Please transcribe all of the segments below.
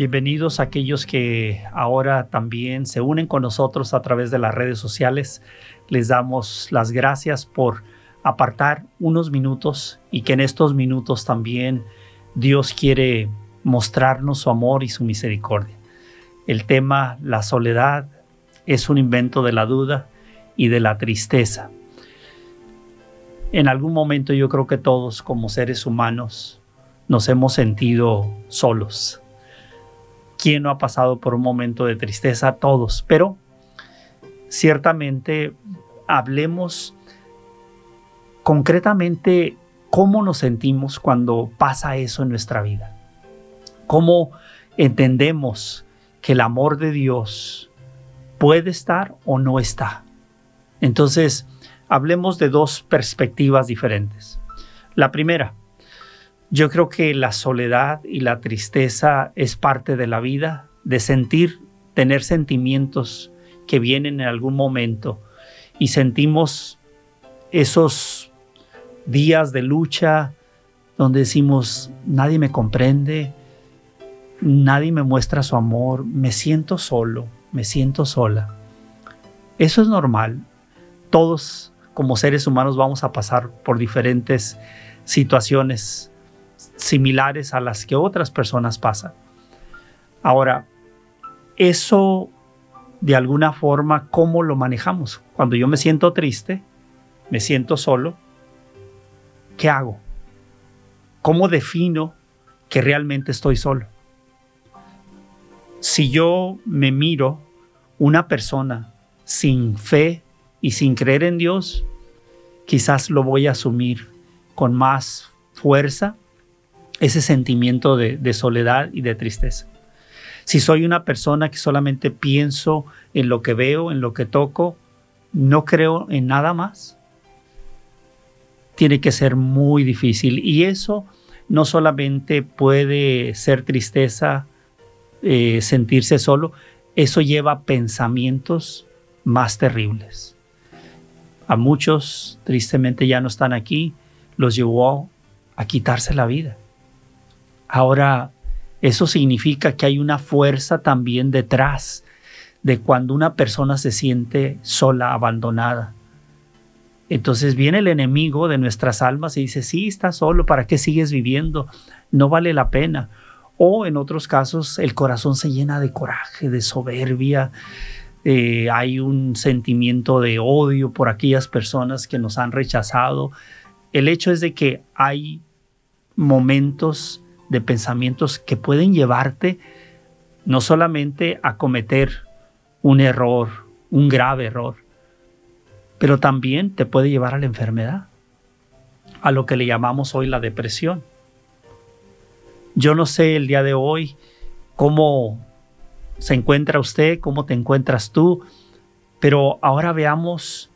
Bienvenidos a aquellos que ahora también se unen con nosotros a través de las redes sociales. Les damos las gracias por apartar unos minutos y que en estos minutos también Dios quiere mostrarnos su amor y su misericordia. El tema, la soledad, es un invento de la duda y de la tristeza. En algún momento yo creo que todos como seres humanos nos hemos sentido solos ¿Quién no ha pasado por un momento de tristeza? Todos, pero ciertamente hablemos concretamente cómo nos sentimos cuando pasa eso en nuestra vida. Cómo entendemos que el amor de Dios puede estar o no está. Entonces, hablemos de dos perspectivas diferentes. La primera, yo creo que la soledad y la tristeza es parte de la vida, de sentir, tener sentimientos que vienen en algún momento y sentimos esos días de lucha donde decimos, nadie me comprende, nadie me muestra su amor, me siento solo, me siento sola. Eso es normal. Todos como seres humanos vamos a pasar por diferentes situaciones similares a las que otras personas pasan. Ahora, eso de alguna forma, ¿cómo lo manejamos? Cuando yo me siento triste, me siento solo, ¿qué hago? ¿Cómo defino que realmente estoy solo? Si yo me miro una persona sin fe y sin creer en Dios, quizás lo voy a asumir con más fuerza ese sentimiento de, soledad y de tristeza. Si soy una persona que solamente pienso en lo que veo, en lo que toco, no creo en nada más, tiene que ser muy difícil. Y eso no solamente puede ser tristeza, eh, sentirse solo, eso lleva pensamientos más terribles. A muchos, tristemente, ya no están aquí, los llevó a quitarse la vida. Ahora, eso significa que hay una fuerza también detrás de cuando una persona se siente sola, abandonada. Entonces viene el enemigo de nuestras almas y dice, sí, estás solo, ¿para qué sigues viviendo? No vale la pena. O en otros casos el corazón se llena de coraje, de soberbia, eh, hay un sentimiento de odio por aquellas personas que nos han rechazado. El hecho es de que hay momentos de pensamientos que pueden llevarte no solamente a cometer un error, un grave error, pero también te puede llevar a la enfermedad, a lo que le llamamos hoy la depresión. Yo no sé el día de hoy cómo se encuentra usted, cómo te encuentras tú, pero ahora veamos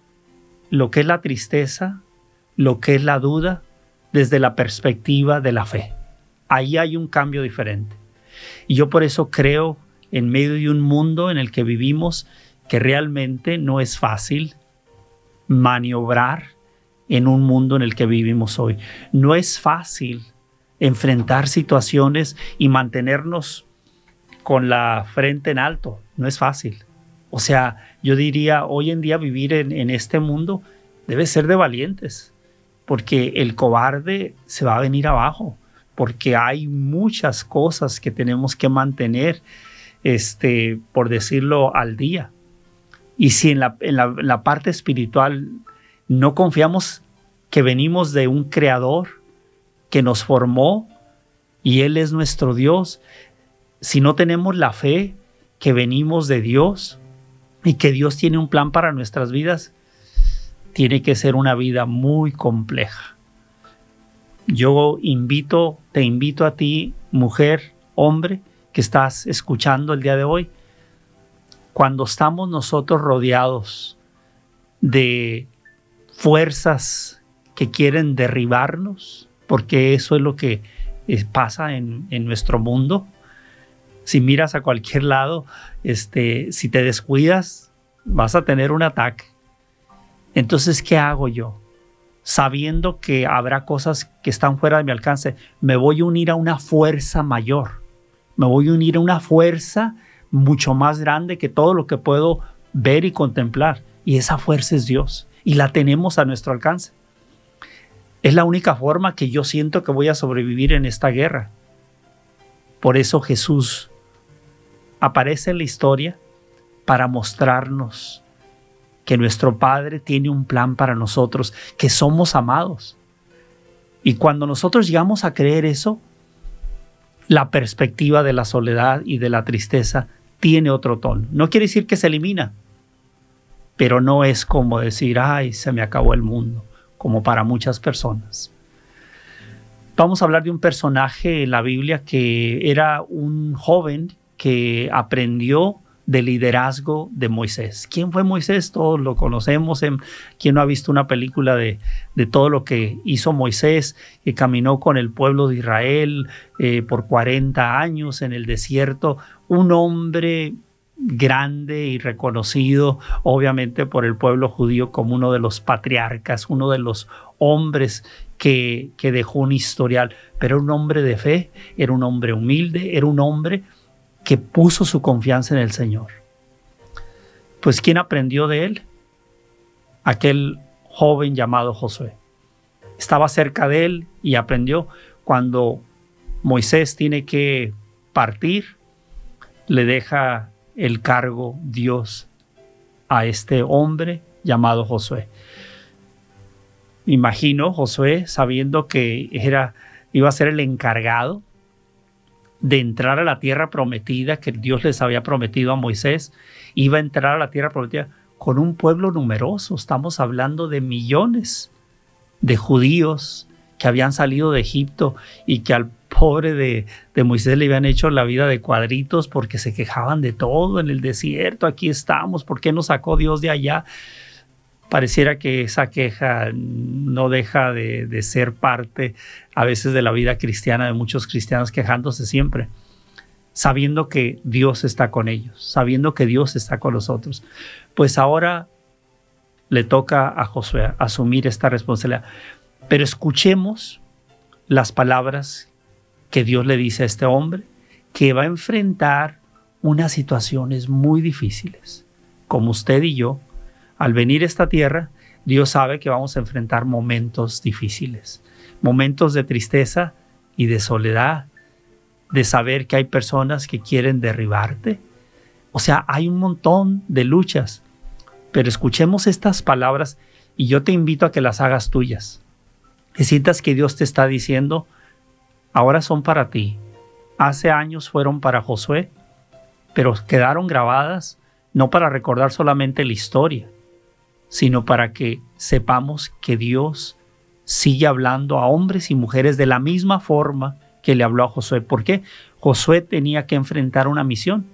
lo que es la tristeza, lo que es la duda desde la perspectiva de la fe ahí hay un cambio diferente. Y yo por eso creo, en medio de un mundo en el que vivimos, que realmente no es fácil maniobrar en un mundo en el que vivimos hoy. No es fácil enfrentar situaciones y mantenernos con la frente en alto. No es fácil. O sea, yo diría, hoy en día vivir en, en este mundo debe ser de valientes, porque el cobarde se va a venir abajo porque hay muchas cosas que tenemos que mantener, este, por decirlo, al día. Y si en la, en la parte espiritual no confiamos que venimos de un creador que nos formó y Él es nuestro Dios, si no tenemos la fe que venimos de Dios y que Dios tiene un plan para nuestras vidas, tiene que ser una vida muy compleja. Yo invito, te invito a ti, mujer, hombre, que estás escuchando el día de hoy, cuando estamos nosotros rodeados de fuerzas que quieren derribarnos, porque eso es lo que eh, pasa en, nuestro mundo. Si miras a cualquier lado, este, si te descuidas, vas a tener un ataque. Entonces, ¿qué hago yo? Sabiendo que habrá cosas que están fuera de mi alcance, me voy a unir a una fuerza mayor. Me voy a unir a una fuerza mucho más grande que todo lo que puedo ver y contemplar. Y esa fuerza es Dios. Y la tenemos a nuestro alcance. Es la única forma que yo siento que voy a sobrevivir en esta guerra. Por eso Jesús aparece en la historia para mostrarnos que nuestro Padre tiene un plan para nosotros, que somos amados. Y cuando nosotros llegamos a creer eso, la perspectiva de la soledad y de la tristeza tiene otro tono. No quiere decir que se elimina, pero no es como decir, ay, se me acabó el mundo como para muchas personas. Vamos a hablar de un personaje en la Biblia que era un joven que aprendió del liderazgo de Moisés. ¿Quién fue Moisés? Todos lo conocemos. ¿Quién no ha visto una película de, todo lo que hizo Moisés, que caminó con el pueblo de Israel eh, por 40 años en el desierto? Un hombre grande y reconocido obviamente por el pueblo judío como uno de los patriarcas, uno de los hombres que, que dejó un historial, pero era un hombre de fe, era un hombre humilde, era un hombre que puso su confianza en el Señor. Pues ¿quién aprendió de él? Aquel joven llamado Josué. Estaba cerca de él y aprendió cuando Moisés tiene que partir, le deja el cargo Dios a este hombre llamado Josué. Imagino Josué sabiendo que era, iba a ser el encargado de entrar a la tierra prometida que Dios les había prometido a Moisés, iba a entrar a la tierra prometida con un pueblo numeroso. Estamos hablando de millones de judíos que habían salido de Egipto y que al pobre de, Moisés le habían hecho la vida de cuadritos porque se quejaban de todo en el desierto. Aquí estamos, ¿por qué nos sacó Dios de allá? Pareciera que esa queja no deja de, ser parte a veces de la vida cristiana de muchos cristianos quejándose siempre, sabiendo que Dios está con ellos, sabiendo que Dios está con nosotros. Pues ahora le toca a Josué asumir esta responsabilidad. Pero escuchemos las palabras que Dios le dice a este hombre que va a enfrentar unas situaciones muy difíciles. Como usted y yo, al venir a esta tierra, Dios sabe que vamos a enfrentar momentos difíciles, momentos de tristeza y de soledad, de saber que hay personas que quieren derribarte. O sea, hay un montón de luchas, pero escuchemos estas palabras y yo te invito a que las hagas tuyas. Que sientas que Dios te está diciendo, ahora son para ti. Hace años fueron para Josué, pero quedaron grabadas no para recordar solamente la historia, sino para que sepamos que Dios sigue hablando a hombres y mujeres de la misma forma que le habló a Josué. ¿Por qué? Josué tenía que enfrentar una misión.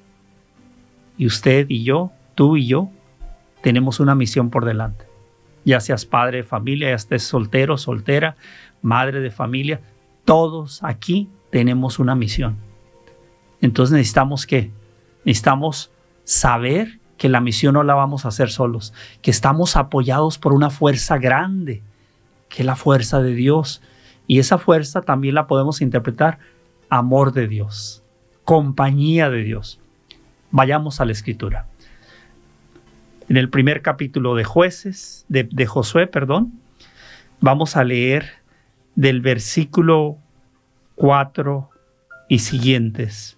Y usted y yo, tú y yo, tenemos una misión por delante. Ya seas padre de familia, ya estés soltero, soltera, madre de familia, todos aquí tenemos una misión. Entonces necesitamos que necesitamos saber que la misión no la vamos a hacer solos, que estamos apoyados por una fuerza grande, que es la fuerza de Dios. Y esa fuerza también la podemos interpretar amor de Dios, compañía de Dios. Vayamos a la escritura. En el primer capítulo de jueces, de, Josué, perdón, vamos a leer del versículo 4 y siguientes.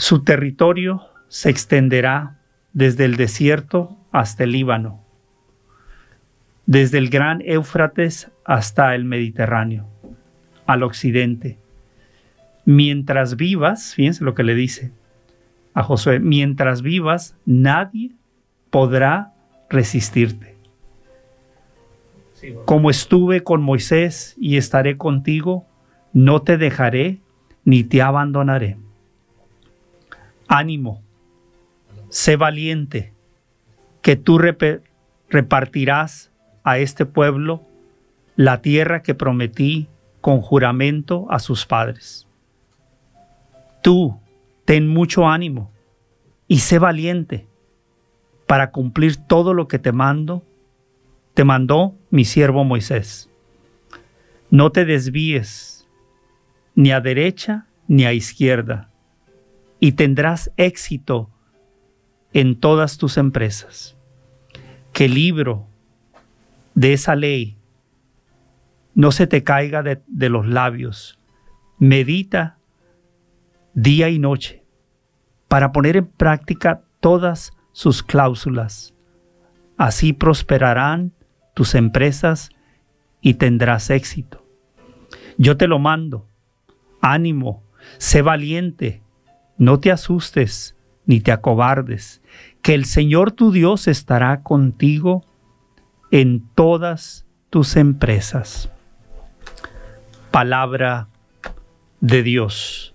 Su territorio se extenderá desde el desierto hasta el Líbano, desde el gran Éufrates hasta el Mediterráneo, al occidente. Mientras vivas, fíjense lo que le dice a Josué, mientras vivas, nadie podrá resistirte. Como estuve con Moisés y estaré contigo, no te dejaré ni te abandonaré. Ánimo, sé valiente, que tú repartirás a este pueblo la tierra que prometí con juramento a sus padres. Tú, ten mucho ánimo y sé valiente para cumplir todo lo que te mando, te mandó mi siervo Moisés. No te desvíes ni a derecha ni a izquierda, y tendrás éxito en todas tus empresas. Que el libro de esa ley no se te caiga de, de los labios. Medita día y noche para poner en práctica todas sus cláusulas. Así prosperarán tus empresas y tendrás éxito. Yo te lo mando. Ánimo, sé valiente, no te asustes ni te acobardes, que el Señor tu Dios estará contigo en todas tus empresas. Palabra de Dios.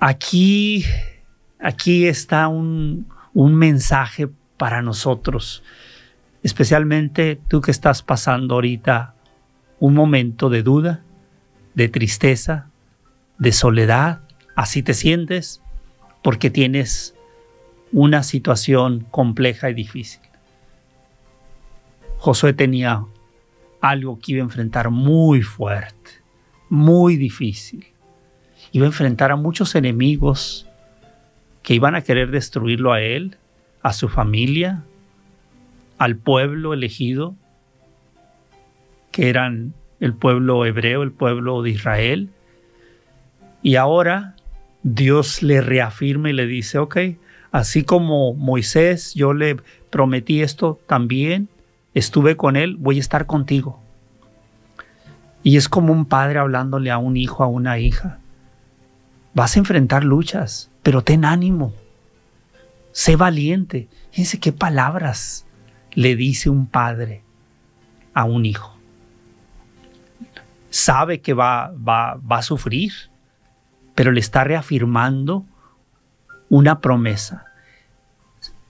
Aquí, aquí está un, un mensaje para nosotros, especialmente tú que estás pasando ahorita un momento de duda, de tristeza, de soledad, así te sientes porque tienes una situación compleja y difícil. Josué tenía algo que iba a enfrentar muy fuerte, muy difícil. Iba a enfrentar a muchos enemigos que iban a querer destruirlo a él, a su familia, al pueblo elegido, que eran el pueblo hebreo, el pueblo de Israel. Y ahora Dios le reafirma y le dice, ok, así como Moisés, yo le prometí esto también, estuve con él, voy a estar contigo. Y es como un padre hablándole a un hijo, a una hija. Vas a enfrentar luchas, pero ten ánimo. Sé valiente. Fíjense qué palabras le dice un padre a un hijo. Sabe que va, va, va a sufrir, pero le está reafirmando una promesa.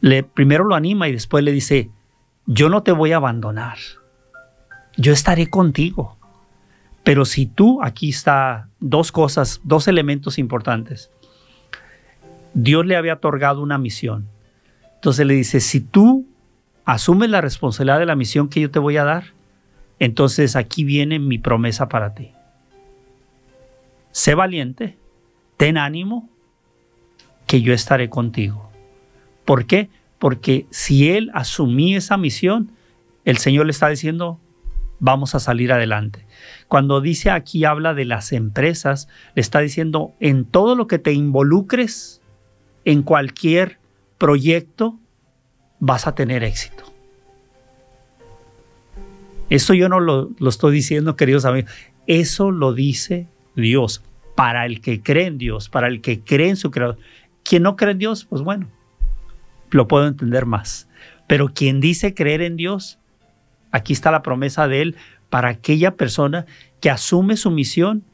Le, primero lo anima y después le dice, yo no te voy a abandonar, yo estaré contigo. Pero si tú, aquí está dos cosas, dos elementos importantes. Dios le había otorgado una misión. Entonces le dice, si tú asumes la responsabilidad de la misión que yo te voy a dar, entonces aquí viene mi promesa para ti. Sé valiente, ten ánimo, que yo estaré contigo. ¿Por qué? Porque si él asumí esa misión, el Señor le está diciendo, vamos a salir adelante. Cuando dice aquí, habla de las empresas, le está diciendo, en todo lo que te involucres, en cualquier proyecto, vas a tener éxito. Eso yo no lo, lo estoy diciendo, queridos amigos. Eso lo dice Dios para el que cree en Dios, para el que cree en su creador. Quien no cree en Dios, pues bueno, lo puedo entender más. Pero quien dice creer en Dios, aquí está la promesa de Él para aquella persona que asume su misión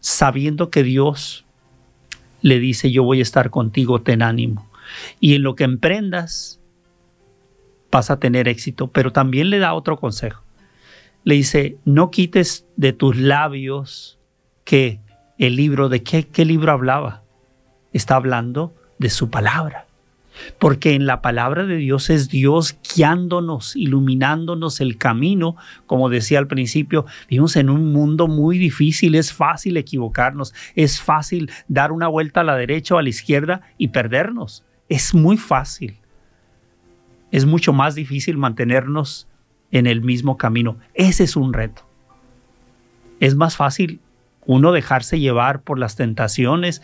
sabiendo que Dios le dice, yo voy a estar contigo, ten ánimo. Y en lo que emprendas, vas a tener éxito. Pero también le da otro consejo. Le dice, no quites de tus labios que el libro, ¿de qué, libro hablaba? Está hablando de su palabra. Porque en la palabra de Dios es Dios guiándonos, iluminándonos el camino. Como decía al principio, vivimos en un mundo muy difícil, es fácil equivocarnos, es fácil dar una vuelta a la derecha o a la izquierda y perdernos. Es muy fácil. Es mucho más difícil mantenernos en el mismo camino. Ese es un reto. Es más fácil uno dejarse llevar por las tentaciones.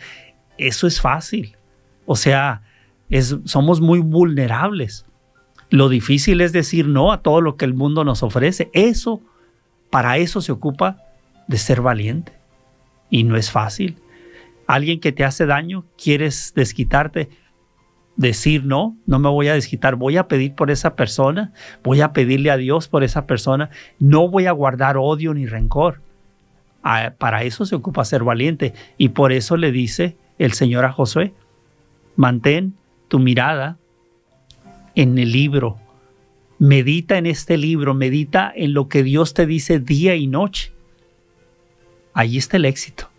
Eso es fácil. O sea, somos muy vulnerables. Lo difícil es decir no a todo lo que el mundo nos ofrece. Eso, para eso se ocupa de ser valiente. Y no es fácil. Alguien que te hace daño, quieres desquitarte, decir no, no me voy a desquitar, voy a pedir por esa persona, voy a pedirle a Dios por esa persona, no voy a guardar odio ni rencor. Para eso se ocupa ser valiente. Y por eso le dice el Señor a Josué, mantén tu mirada en el libro, medita en este libro, medita en lo que Dios te dice día y noche. Ahí está el éxito.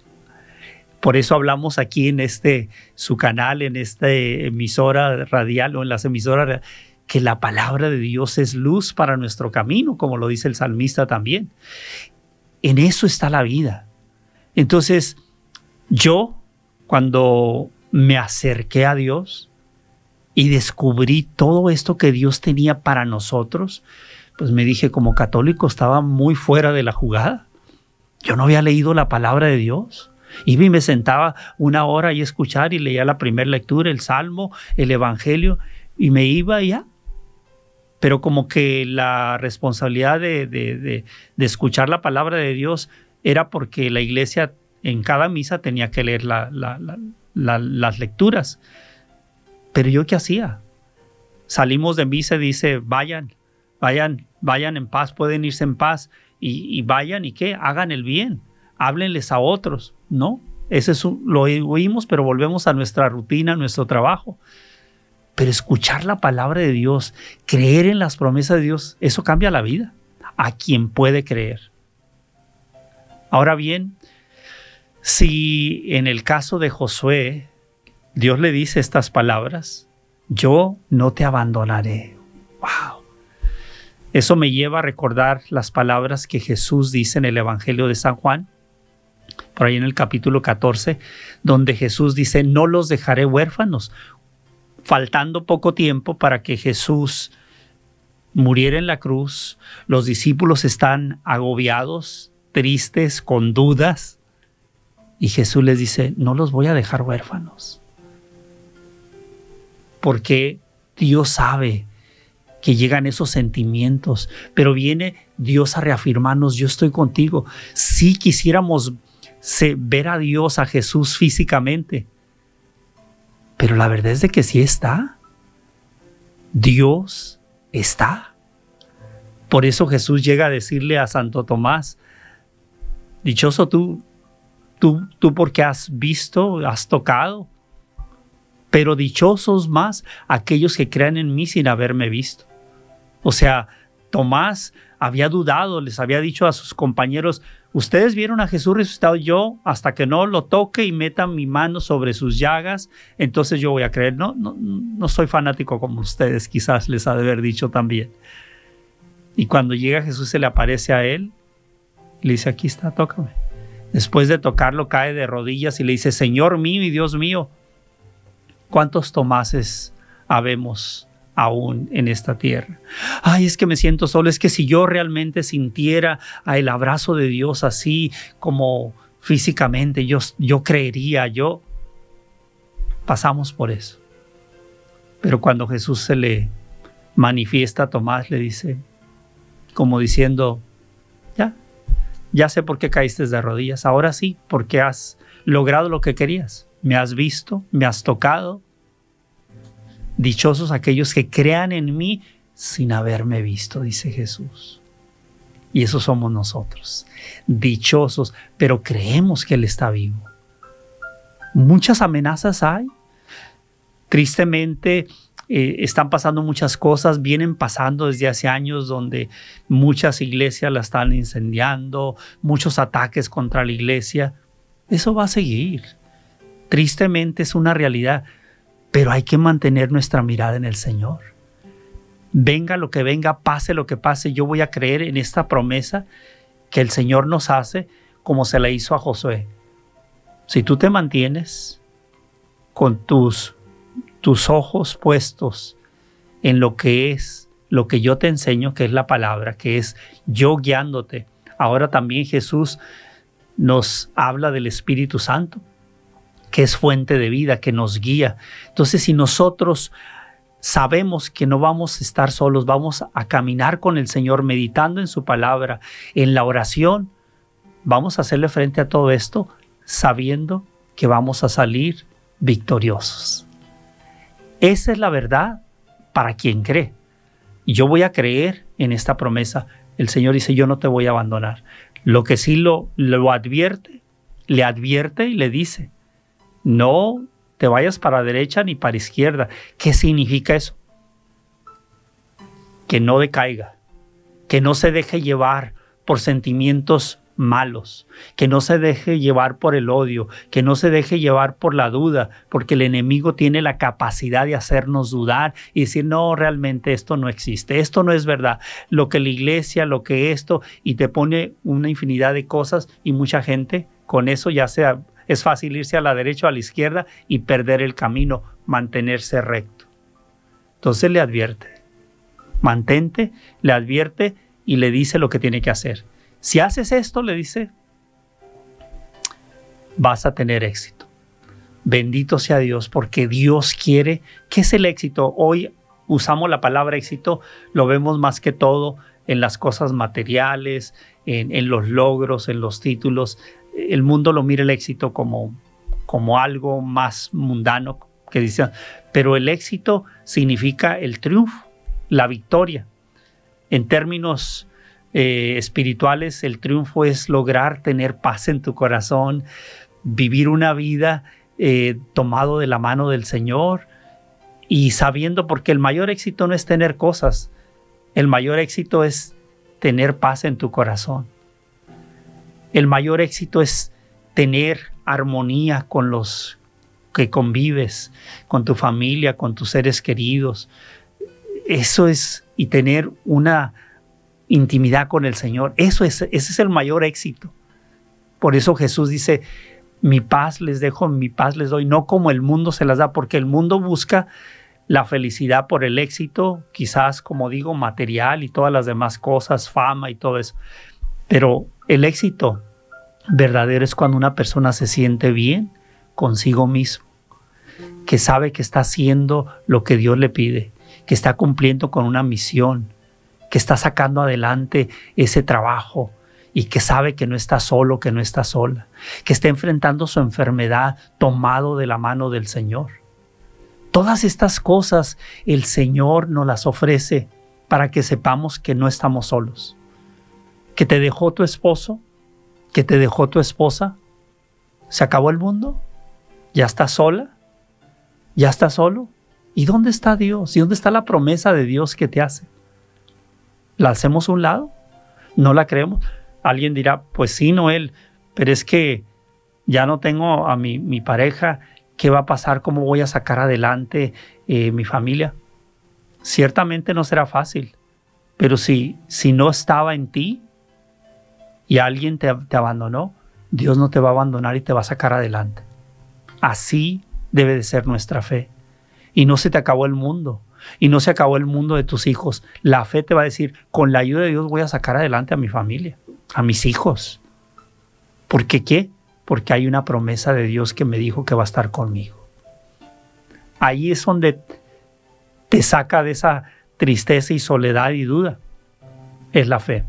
Por eso hablamos aquí en este su canal, en esta emisora radial o en las emisoras que la palabra de Dios es luz para nuestro camino, como lo dice el salmista también. En eso está la vida. Entonces, yo cuando me acerqué a Dios y descubrí todo esto que Dios tenía para nosotros, pues me dije como católico estaba muy fuera de la jugada. Yo no había leído la palabra de Dios. Y me sentaba una hora y escuchar y leía la primera lectura, el Salmo, el Evangelio, y me iba ya. Pero como que la responsabilidad de, de, escuchar la palabra de Dios era porque la iglesia en cada misa tenía que leer las lecturas. Pero yo qué hacía? Salimos de misa y dice, vayan, vayan, vayan en paz, pueden irse en paz y, vayan y qué, hagan el bien, háblenles a otros. No, ese es lo oímos, pero volvemos a nuestra rutina, a nuestro trabajo. Pero escuchar la palabra de Dios, creer en las promesas de Dios, eso cambia la vida a quien puede creer. Ahora bien, si en el caso de Josué, Dios le dice estas palabras, yo no te abandonaré. Wow. Eso me lleva a recordar las palabras que Jesús dice en el Evangelio de San Juan, por ahí en el capítulo 14, donde Jesús dice, no los dejaré huérfanos, faltando poco tiempo para que Jesús muriera en la cruz, los discípulos están agobiados, tristes, con dudas, y Jesús les dice, no los voy a dejar huérfanos, porque Dios sabe que llegan esos sentimientos, pero viene Dios a reafirmarnos, yo estoy contigo. Si quisiéramos ver a Dios, a Jesús físicamente. Pero la verdad es de que sí está. Dios está. Por eso Jesús llega a decirle a Santo Tomás, dichoso tú, tú, tú porque has visto, has tocado, pero dichosos más aquellos que crean en mí sin haberme visto. O sea, Tomás había dudado, les había dicho a sus compañeros, ustedes vieron a Jesús resucitado, yo hasta que no lo toque y meta mi mano sobre sus llagas, entonces yo voy a creer. No, no, no soy fanático como ustedes, quizás les ha de haber dicho también. Y cuando llega Jesús se le aparece a él, le dice, aquí está, tócame. Después de tocarlo cae de rodillas y le dice, Señor mío y Dios mío, ¿cuántos Tomases habemos? Aún en esta tierra. Ay, es que me siento solo, es que si yo realmente sintiera el abrazo de Dios así como físicamente, yo, yo creería, yo pasamos por eso. Pero cuando Jesús se le manifiesta a Tomás, le dice, como diciendo, ya, ya sé por qué caíste de rodillas, ahora sí, porque has logrado lo que querías, me has visto, me has tocado, Dichosos aquellos que crean en mí sin haberme visto, dice Jesús. Y eso somos nosotros. Dichosos, pero creemos que Él está vivo. Muchas amenazas hay. Tristemente, eh, están pasando muchas cosas, vienen pasando desde hace años donde muchas iglesias la están incendiando, muchos ataques contra la iglesia. Eso va a seguir. Tristemente es una realidad, pero hay que mantener nuestra mirada en el Señor. Venga lo que venga, pase lo que pase, yo voy a creer en esta promesa que el Señor nos hace como se la hizo a Josué. Si tú te mantienes con tus, tus ojos puestos en lo que es, lo que yo te enseño, que es la palabra, que es yo guiándote. Ahora también Jesús nos habla del Espíritu Santo que es fuente de vida, que nos guía. Entonces, si nosotros sabemos que no vamos a estar solos, vamos a caminar con el Señor meditando en su palabra, en la oración, vamos a hacerle frente a todo esto sabiendo que vamos a salir victoriosos. Esa es la verdad para quien cree. Yo voy a creer en esta promesa. El Señor dice, yo no te voy a abandonar. Lo que sí lo, lo advierte, le advierte y le dice, no te vayas para derecha ni para izquierda. ¿Qué significa eso? Que no decaiga, que no se deje llevar por sentimientos malos, que no se deje llevar por el odio, que no se deje llevar por la duda, porque el enemigo tiene la capacidad de hacernos dudar y decir, no, realmente esto no existe, esto no es verdad, lo que la iglesia, lo que esto, y te pone una infinidad de cosas y mucha gente con eso ya sea es fácil irse a la derecha o a la izquierda y perder el camino, mantenerse recto. Entonces le advierte, mantente, le advierte y le dice lo que tiene que hacer. Si haces esto, le dice, vas a tener éxito. Bendito sea Dios, porque Dios quiere, ¿qué es el éxito? Hoy usamos la palabra éxito, lo vemos más que todo en las cosas materiales, en, en los logros, en los títulos el mundo lo mira el éxito como, como algo más mundano que dicen, pero el éxito significa el triunfo, la victoria. En términos eh, espirituales, el triunfo es lograr tener paz en tu corazón, vivir una vida eh, tomado de la mano del Señor y sabiendo, porque el mayor éxito no es tener cosas, el mayor éxito es tener paz en tu corazón el mayor éxito es tener armonía con los que convives, con tu familia, con tus seres queridos. Eso es, y tener una intimidad con el Señor. Eso es, ese es el mayor éxito. Por eso Jesús dice, mi paz les dejo, mi paz les doy, no como el mundo se las da, porque el mundo busca la felicidad por el éxito, quizás, como digo, material y todas las demás cosas, fama y todo eso. Pero el éxito verdadero es cuando una persona se siente bien consigo mismo, que sabe que está haciendo lo que Dios le pide, que está cumpliendo con una misión, que está sacando adelante ese trabajo y que sabe que no está solo, que no está sola, que está enfrentando su enfermedad tomado de la mano del Señor. Todas estas cosas el Señor nos las ofrece para que sepamos que no estamos solos, que te dejó tu esposo, que te dejó tu esposa? ¿Se acabó el mundo? ¿Ya estás sola? ¿Ya estás solo? ¿Y dónde está Dios? ¿Y dónde está la promesa de Dios que te hace? ¿La hacemos a un lado? ¿No la creemos? Alguien dirá, pues sí, Noel, pero es que ya no tengo a mi, mi pareja, ¿qué va a pasar? ¿Cómo voy a sacar adelante eh, mi familia? Ciertamente no será fácil, pero si, si no estaba en ti, y alguien te, abandonó, Dios no te va a abandonar y te va a sacar adelante. Así debe de ser nuestra fe. Y no se te acabó el mundo. Y no se acabó el mundo de tus hijos. La fe te va a decir, con la ayuda de Dios voy a sacar adelante a mi familia, a mis hijos. ¿Por qué qué? Porque hay una promesa de Dios que me dijo que va a estar conmigo. Ahí es donde te saca de esa tristeza y soledad y duda. Es la fe.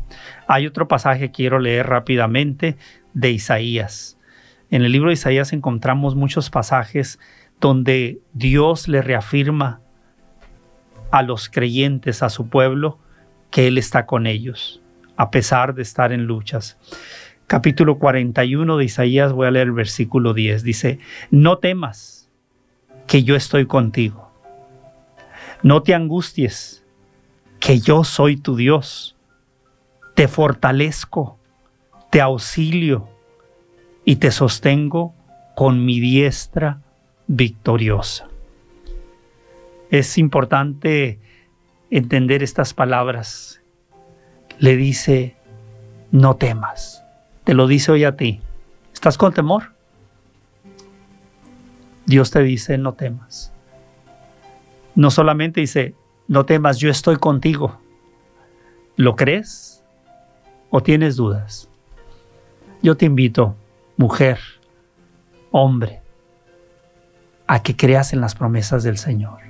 Hay otro pasaje que quiero leer rápidamente de Isaías. En el libro de Isaías encontramos muchos pasajes donde Dios le reafirma a los creyentes, a su pueblo, que Él está con ellos, a pesar de estar en luchas. Capítulo 41 de Isaías, voy a leer el versículo 10, dice, no temas, que yo estoy contigo. No te angusties, que yo soy tu Dios te fortalezco, te auxilio y te sostengo con mi diestra victoriosa. Es importante entender estas palabras. Le dice, no temas. Te lo dice hoy a ti. ¿Estás con temor? Dios te dice, no temas. No solamente dice, no temas, yo estoy contigo. ¿Lo crees? O tienes dudas, yo te invito, mujer, hombre, a que creas en las promesas del Señor.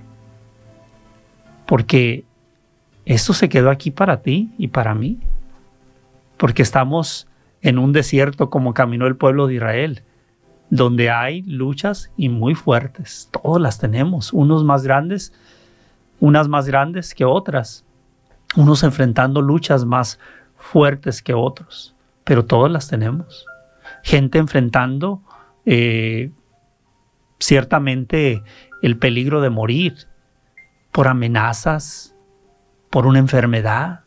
Porque esto se quedó aquí para ti y para mí. Porque estamos en un desierto como caminó el pueblo de Israel, donde hay luchas y muy fuertes. Todas las tenemos, unos más grandes, unas más grandes que otras, unos enfrentando luchas más fuertes que otros. pero todas las tenemos. Gente enfrentando eh, ciertamente el peligro de morir por amenazas, por una enfermedad,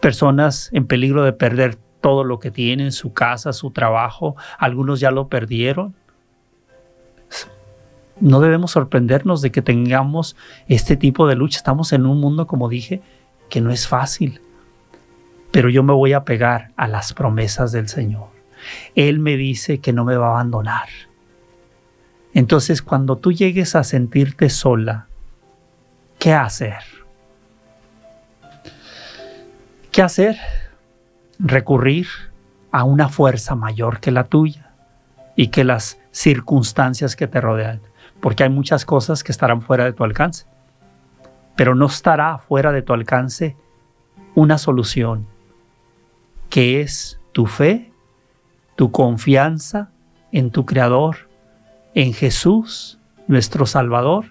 personas en peligro de perder todo lo que tienen, su casa, su trabajo, algunos ya lo perdieron. No debemos sorprendernos de que tengamos este tipo de lucha. Estamos en un mundo, como dije, que no es fácil. Pero yo me voy a pegar a las promesas del Señor. Él me dice que no me va a abandonar. Entonces, cuando tú llegues a sentirte sola, ¿qué hacer? ¿Qué hacer? Recurrir a una fuerza mayor que la tuya y que las circunstancias que te rodean, porque hay muchas cosas que estarán fuera de tu alcance, pero no estará fuera de tu alcance una solución, que es tu fe, tu confianza en tu Creador, en Jesús, nuestro Salvador.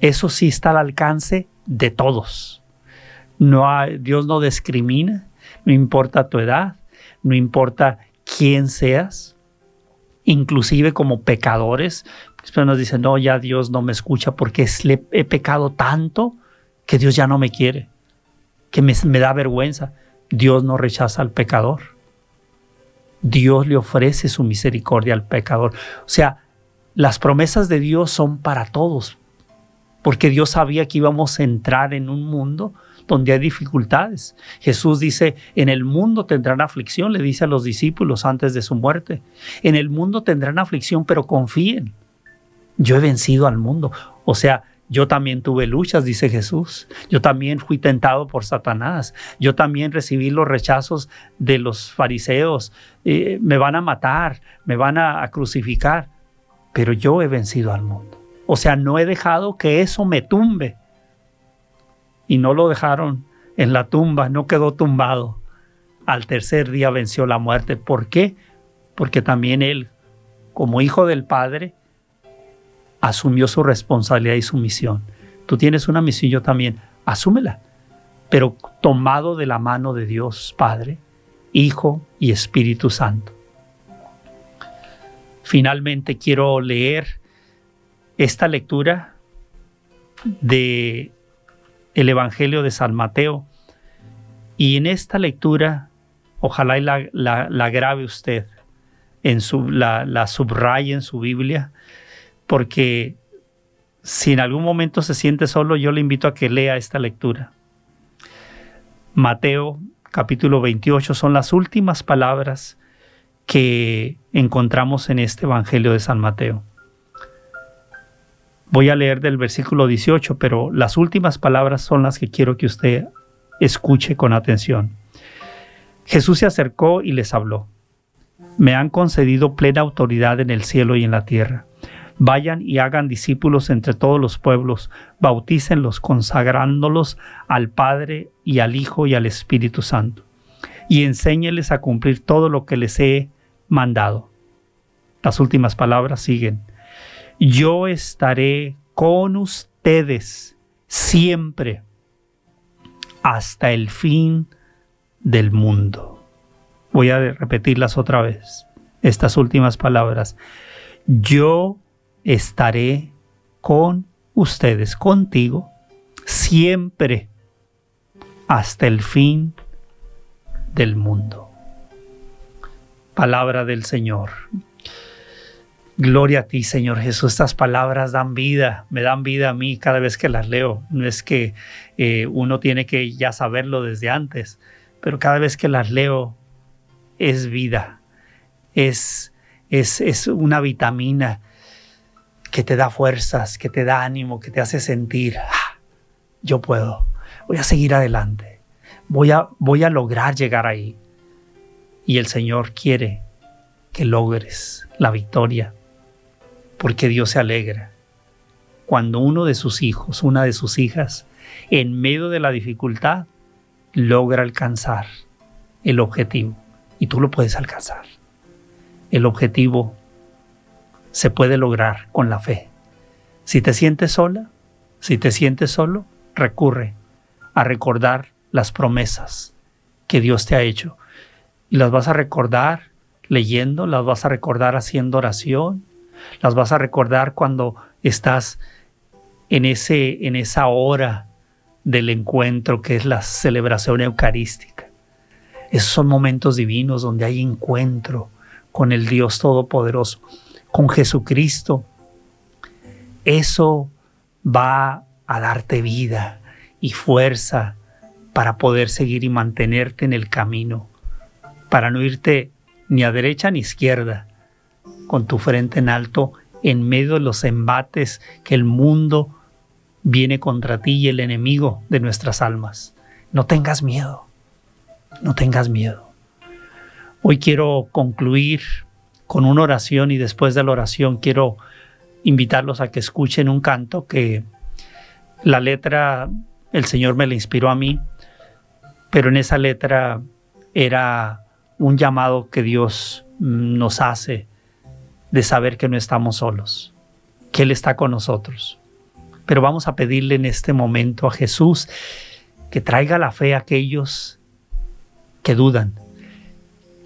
Eso sí está al alcance de todos. No Dios no discrimina, no importa tu edad, no importa quién seas, inclusive como pecadores. Después nos dicen, no, ya Dios no me escucha porque he pecado tanto que Dios ya no me quiere, que me da vergüenza. Dios no rechaza al pecador. Dios le ofrece su misericordia al pecador. O sea, las promesas de Dios son para todos, porque Dios sabía que íbamos a entrar en un mundo donde hay dificultades. Jesús dice, en el mundo tendrán aflicción, le dice a los discípulos antes de su muerte. En el mundo tendrán aflicción, pero confíen. Yo he vencido al mundo. O sea, yo también tuve luchas, dice Jesús. Yo también fui tentado por Satanás. Yo también recibí los rechazos de los fariseos. Eh, me van a matar, me van a crucificar. Pero yo he vencido al mundo. O sea, no he dejado que eso me tumbe y no lo dejaron en la tumba, no quedó tumbado. Al tercer día venció la muerte. ¿Por qué? Porque también él, como hijo del Padre, asumió su responsabilidad y su misión. Tú tienes una misión, yo también, asúmela, pero tomado de la mano de Dios Padre, Hijo y Espíritu Santo. Finalmente quiero leer esta lectura de el Evangelio de San Mateo. Y en esta lectura, ojalá la, la, grabe usted, en su, la, la subraye en su Biblia, porque si en algún momento se siente solo, yo le invito a que lea esta lectura. Mateo capítulo 28 son las últimas palabras que encontramos en este Evangelio de San Mateo. Voy a leer del versículo 18, pero las últimas palabras son las que quiero que usted escuche con atención. Jesús se acercó y les habló. Me han concedido plena autoridad en el cielo y en la tierra. Vayan y hagan discípulos entre todos los pueblos, bautícenlos consagrándolos al Padre y al Hijo y al Espíritu Santo, y enséñeles a cumplir todo lo que les he mandado. Las últimas palabras siguen yo estaré con ustedes siempre hasta el fin del mundo. Voy a repetirlas otra vez, estas últimas palabras. Yo estaré con ustedes, contigo, siempre hasta el fin del mundo. Palabra del Señor. Gloria a ti, Señor Jesús. Estas palabras dan vida, me dan vida a mí cada vez que las leo. No es que eh, uno tiene que ya saberlo desde antes, pero cada vez que las leo es vida, es, es, es una vitamina que te da fuerzas, que te da ánimo, que te hace sentir, ah, yo puedo, voy a seguir adelante, voy a, voy a lograr llegar ahí. Y el Señor quiere que logres la victoria porque Dios se alegra cuando uno de sus hijos, una de sus hijas, en medio de la dificultad, logra alcanzar el objetivo. Y tú lo puedes alcanzar. El objetivo se puede lograr con la fe. Si te sientes sola, si te sientes solo, recurre a recordar las promesas que Dios te ha hecho. Y las vas a recordar leyendo, las vas a recordar haciendo oración, las vas a recordar cuando estás en, ese, en esa hora del encuentro que es la celebración eucarística. Esos son momentos divinos donde hay encuentro con el Dios Todopoderoso, con Jesucristo. Eso va a darte vida y fuerza para poder seguir y mantenerte en el camino, para no irte ni a derecha ni izquierda, con tu frente en alto en medio de los embates que el mundo viene contra ti y el enemigo de nuestras almas. No tengas miedo, no tengas miedo. Hoy quiero concluir con una oración y después de la oración quiero invitarlos a que escuchen un canto que la letra el Señor me la inspiró a mí, pero en esa letra era un llamado que Dios nos hace de saber que no estamos solos, que Él está con nosotros. Pero vamos a pedirle en este momento a Jesús que traiga la fe a aquellos que dudan,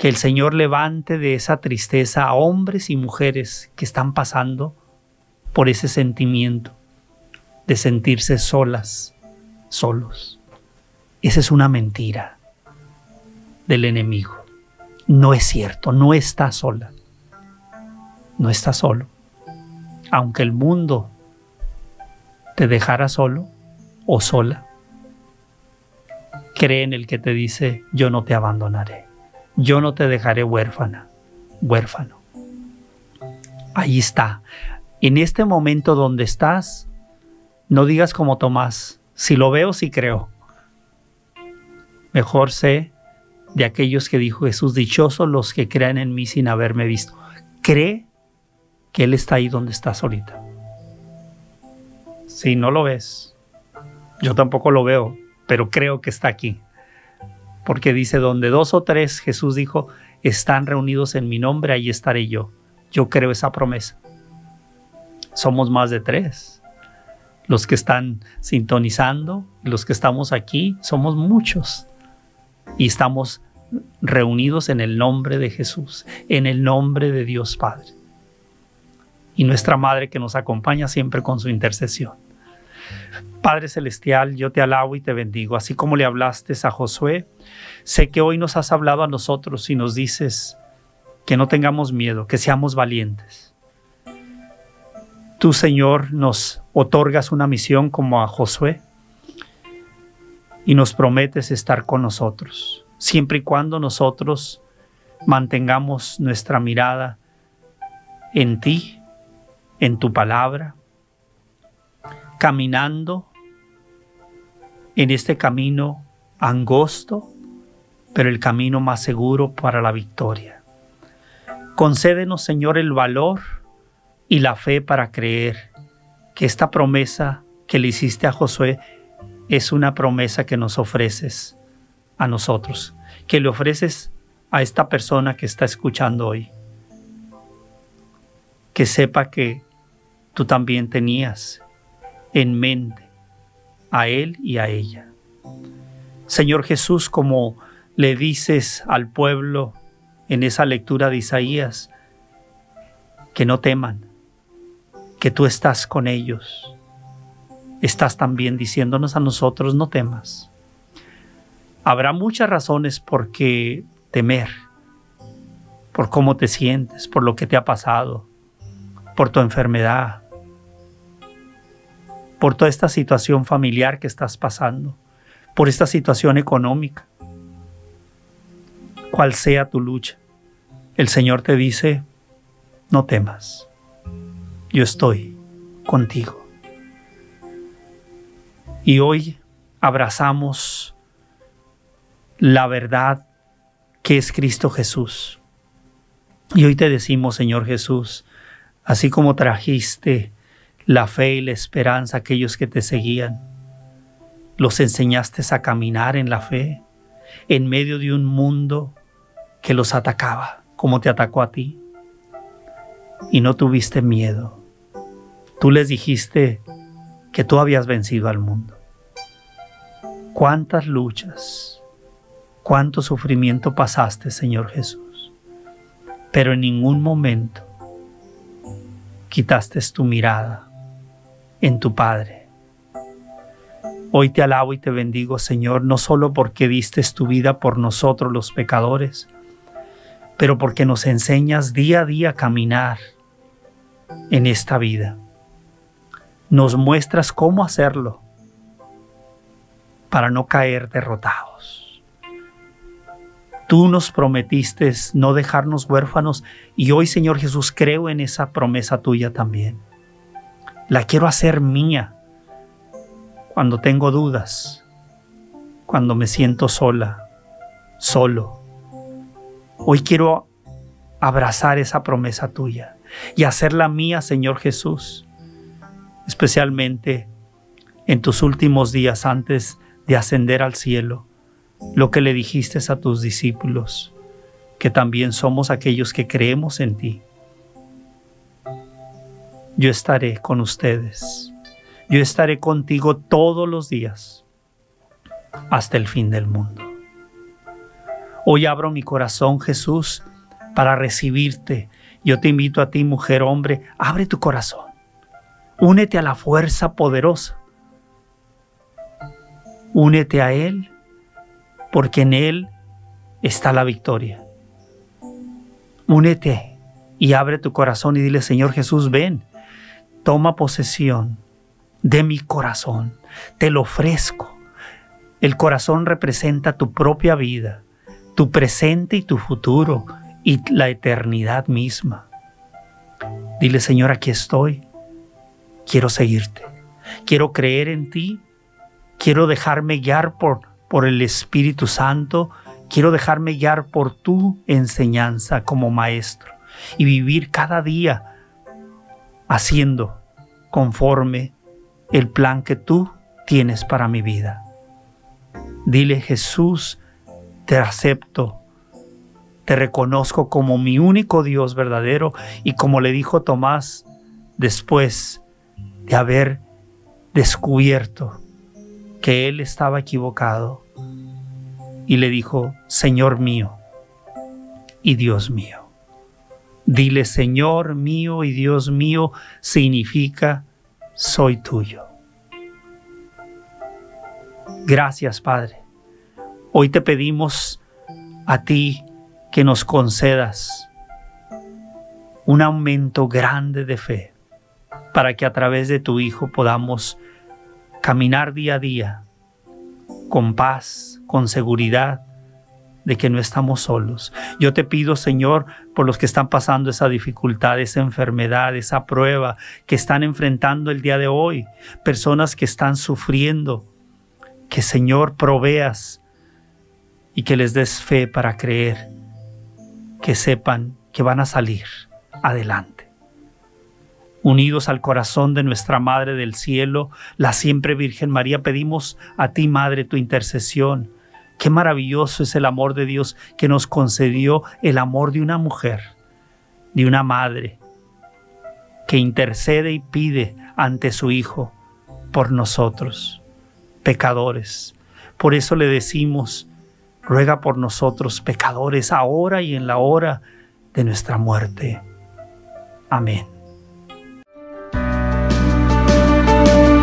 que el Señor levante de esa tristeza a hombres y mujeres que están pasando por ese sentimiento de sentirse solas, solos. Esa es una mentira del enemigo. No es cierto, no está sola. No está solo. Aunque el mundo te dejara solo o sola, cree en el que te dice, yo no te abandonaré, yo no te dejaré huérfana, huérfano. Ahí está. En este momento donde estás, no digas como Tomás, si lo veo, si creo. Mejor sé de aquellos que dijo Jesús, dichosos los que crean en mí sin haberme visto. Cree que Él está ahí donde estás ahorita. Si no lo ves, yo tampoco lo veo, pero creo que está aquí. Porque dice, donde dos o tres, Jesús dijo, están reunidos en mi nombre, ahí estaré yo. Yo creo esa promesa. Somos más de tres. Los que están sintonizando, los que estamos aquí, somos muchos. Y estamos reunidos en el nombre de Jesús, en el nombre de Dios Padre y nuestra Madre que nos acompaña siempre con su intercesión. Padre Celestial, yo te alabo y te bendigo, así como le hablaste a Josué, sé que hoy nos has hablado a nosotros y nos dices que no tengamos miedo, que seamos valientes. Tú, Señor, nos otorgas una misión como a Josué y nos prometes estar con nosotros, siempre y cuando nosotros mantengamos nuestra mirada en ti en tu palabra, caminando en este camino angosto, pero el camino más seguro para la victoria. Concédenos, Señor, el valor y la fe para creer que esta promesa que le hiciste a Josué es una promesa que nos ofreces a nosotros, que le ofreces a esta persona que está escuchando hoy. Que sepa que tú también tenías en mente a Él y a ella. Señor Jesús, como le dices al pueblo en esa lectura de Isaías, que no teman, que tú estás con ellos. Estás también diciéndonos a nosotros, no temas. Habrá muchas razones por qué temer, por cómo te sientes, por lo que te ha pasado, por tu enfermedad, por toda esta situación familiar que estás pasando, por esta situación económica, cual sea tu lucha. El Señor te dice, no temas, yo estoy contigo. Y hoy abrazamos la verdad que es Cristo Jesús. Y hoy te decimos, Señor Jesús, así como trajiste la fe y la esperanza a aquellos que te seguían. Los enseñaste a caminar en la fe en medio de un mundo que los atacaba, como te atacó a ti. Y no tuviste miedo. Tú les dijiste que tú habías vencido al mundo. ¿Cuántas luchas cuánto sufrimiento pasaste, Señor Jesús. Pero en ningún momento quitaste tu mirada en tu Padre. Hoy te alabo y te bendigo, Señor, no solo porque diste tu vida por nosotros los pecadores, pero porque nos enseñas día a día a caminar en esta vida. Nos muestras cómo hacerlo para no caer derrotados. Tú nos prometiste no dejarnos huérfanos y hoy, Señor Jesús, creo en esa promesa tuya también. La quiero hacer mía cuando tengo dudas, cuando me siento sola, solo. Hoy quiero abrazar esa promesa tuya y hacerla mía, Señor Jesús, especialmente en tus últimos días antes de ascender al cielo, lo que le dijiste a tus discípulos, que también somos aquellos que creemos en ti. Yo estaré con ustedes, yo estaré contigo todos los días hasta el fin del mundo. Hoy abro mi corazón, Jesús, para recibirte. Yo te invito a ti, mujer, hombre, abre tu corazón. Únete a la fuerza poderosa Únete a Él, porque en Él está la victoria. Únete y abre tu corazón y dile, Señor Jesús, ven, toma posesión de mi corazón, te lo ofrezco. El corazón representa tu propia vida, tu presente y tu futuro y la eternidad misma. Dile, Señor, aquí estoy, quiero seguirte, quiero creer en ti. Quiero dejarme guiar por, por el Espíritu Santo, quiero dejarme guiar por tu enseñanza como maestro y vivir cada día haciendo conforme el plan que tú tienes para mi vida. Dile Jesús, te acepto, te reconozco como mi único Dios verdadero y como le dijo Tomás después de haber descubierto que él estaba equivocado y le dijo, Señor mío y Dios mío. Dile, Señor mío y Dios mío significa soy tuyo. Gracias, Padre. Hoy te pedimos a ti que nos concedas un aumento grande de fe para que a través de tu Hijo podamos caminar día a día con paz, con seguridad de que no estamos solos. Yo te pido, Señor, por los que están pasando esa dificultad, esa enfermedad, esa prueba que están enfrentando el día de hoy, personas que están sufriendo, que Señor proveas y que les des fe para creer, que sepan que van a salir adelante unidos al corazón de nuestra Madre del Cielo, la siempre Virgen María, pedimos a ti, Madre, tu intercesión. Qué maravilloso es el amor de Dios que nos concedió el amor de una mujer, de una madre, que intercede y pide ante su Hijo por nosotros, pecadores. Por eso le decimos, ruega por nosotros, pecadores, ahora y en la hora de nuestra muerte. Amén.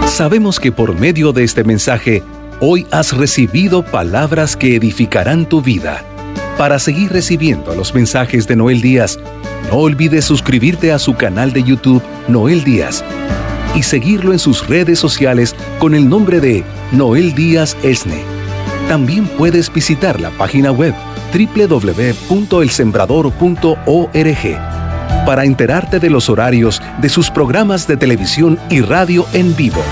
Sabemos que por medio de este mensaje, hoy has recibido palabras que edificarán tu vida. Para seguir recibiendo los mensajes de Noel Díaz, no olvides suscribirte a su canal de YouTube Noel Díaz y seguirlo en sus redes sociales con el nombre de Noel Díaz Esne. También puedes visitar la página web www.elsembrador.org para enterarte de los horarios de sus programas de televisión y radio en vivo.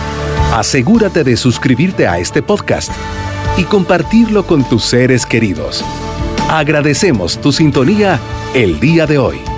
Asegúrate de suscribirte a este podcast y compartirlo con tus seres queridos. Agradecemos tu sintonía el día de hoy.